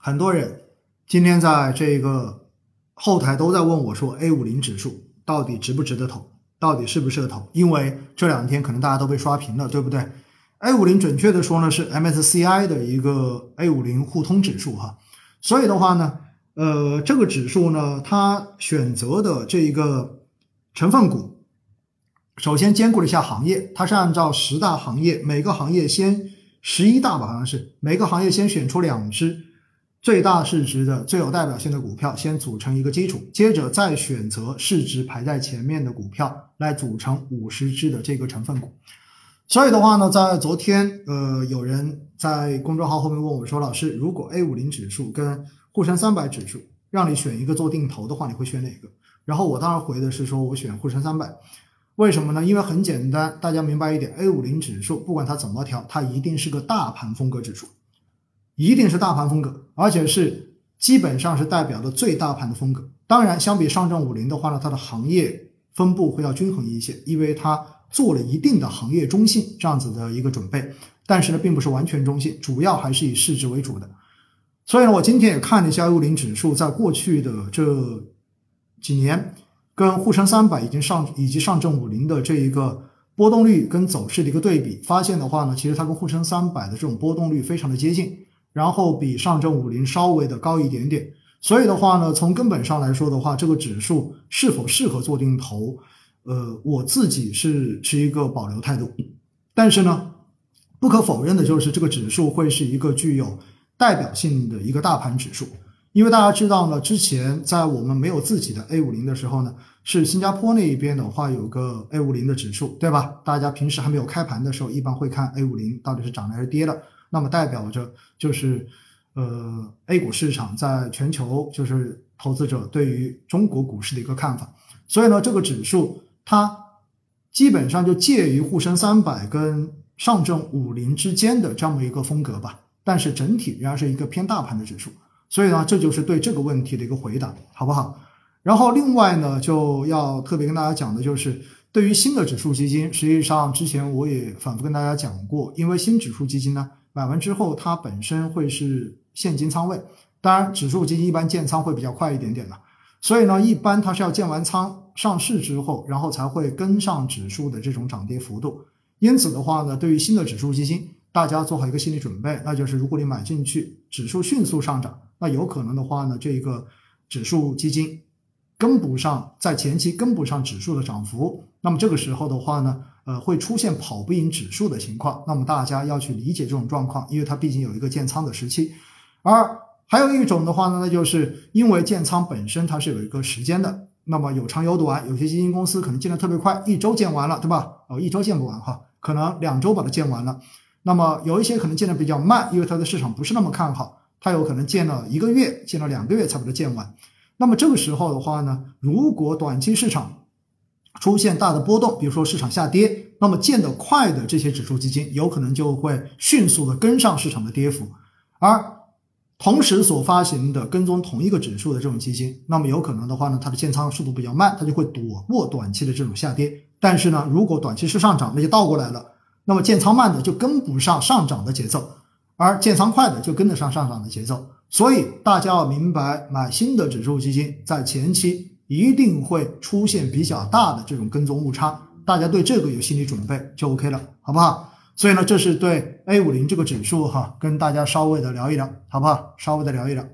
很多人今天在这个后台都在问我说，A 五零指数到底值不值得投，到底适不适合投？因为这两天可能大家都被刷屏了，对不对？A 五零准确的说呢是 MSCI 的一个 A 五零互通指数哈，所以的话呢，呃，这个指数呢，它选择的这一个成分股，首先兼顾了一下行业，它是按照十大行业，每个行业先十一大吧，好像是每个行业先选出两只。最大市值的、最有代表性的股票先组成一个基础，接着再选择市值排在前面的股票来组成五十只的这个成分股。所以的话呢，在昨天，呃，有人在公众号后面问我说：“老师，如果 A 五零指数跟沪深三百指数让你选一个做定投的话，你会选哪个？”然后我当然回的是说我选沪深三百。为什么呢？因为很简单，大家明白一点，A 五零指数不管它怎么调，它一定是个大盘风格指数。一定是大盘风格，而且是基本上是代表的最大盘的风格。当然，相比上证五零的话呢，它的行业分布会要均衡一些，因为它做了一定的行业中性这样子的一个准备。但是呢，并不是完全中性，主要还是以市值为主的。所以呢，我今天也看了一下五零指数在过去的这几年跟沪深三百已经上以及上证五零的这一个波动率跟走势的一个对比，发现的话呢，其实它跟沪深三百的这种波动率非常的接近。然后比上证五零稍微的高一点点，所以的话呢，从根本上来说的话，这个指数是否适合做定投，呃，我自己是持一个保留态度。但是呢，不可否认的就是这个指数会是一个具有代表性的一个大盘指数，因为大家知道呢，之前在我们没有自己的 A 五零的时候呢，是新加坡那一边的话有个 A 五零的指数，对吧？大家平时还没有开盘的时候，一般会看 A 五零到底是涨了还是跌了。那么代表着就是，呃，A 股市场在全球就是投资者对于中国股市的一个看法。所以呢，这个指数它基本上就介于沪深三百跟上证五零之间的这么一个风格吧。但是整体仍然是一个偏大盘的指数。所以呢，这就是对这个问题的一个回答，好不好？然后另外呢，就要特别跟大家讲的就是，对于新的指数基金，实际上之前我也反复跟大家讲过，因为新指数基金呢。买完之后，它本身会是现金仓位，当然指数基金一般建仓会比较快一点点的，所以呢，一般它是要建完仓上市之后，然后才会跟上指数的这种涨跌幅度。因此的话呢，对于新的指数基金，大家做好一个心理准备，那就是如果你买进去，指数迅速上涨，那有可能的话呢，这个指数基金跟不上，在前期跟不上指数的涨幅，那么这个时候的话呢？呃，会出现跑不赢指数的情况，那么大家要去理解这种状况，因为它毕竟有一个建仓的时期。而还有一种的话呢，那就是因为建仓本身它是有一个时间的，那么有长有短，有些基金公司可能建的特别快，一周建完了，对吧？哦，一周建不完哈，可能两周把它建完了。那么有一些可能建的比较慢，因为它的市场不是那么看好，它有可能建了一个月，建了两个月才把它建完。那么这个时候的话呢，如果短期市场，出现大的波动，比如说市场下跌，那么建得快的这些指数基金有可能就会迅速的跟上市场的跌幅，而同时所发行的跟踪同一个指数的这种基金，那么有可能的话呢，它的建仓速度比较慢，它就会躲过短期的这种下跌。但是呢，如果短期是上涨，那就倒过来了，那么建仓慢的就跟不上上涨的节奏，而建仓快的就跟得上上涨的节奏。所以大家要明白，买新的指数基金在前期。一定会出现比较大的这种跟踪误差，大家对这个有心理准备就 OK 了，好不好？所以呢，这是对 A 五零这个指数哈，跟大家稍微的聊一聊，好不好？稍微的聊一聊。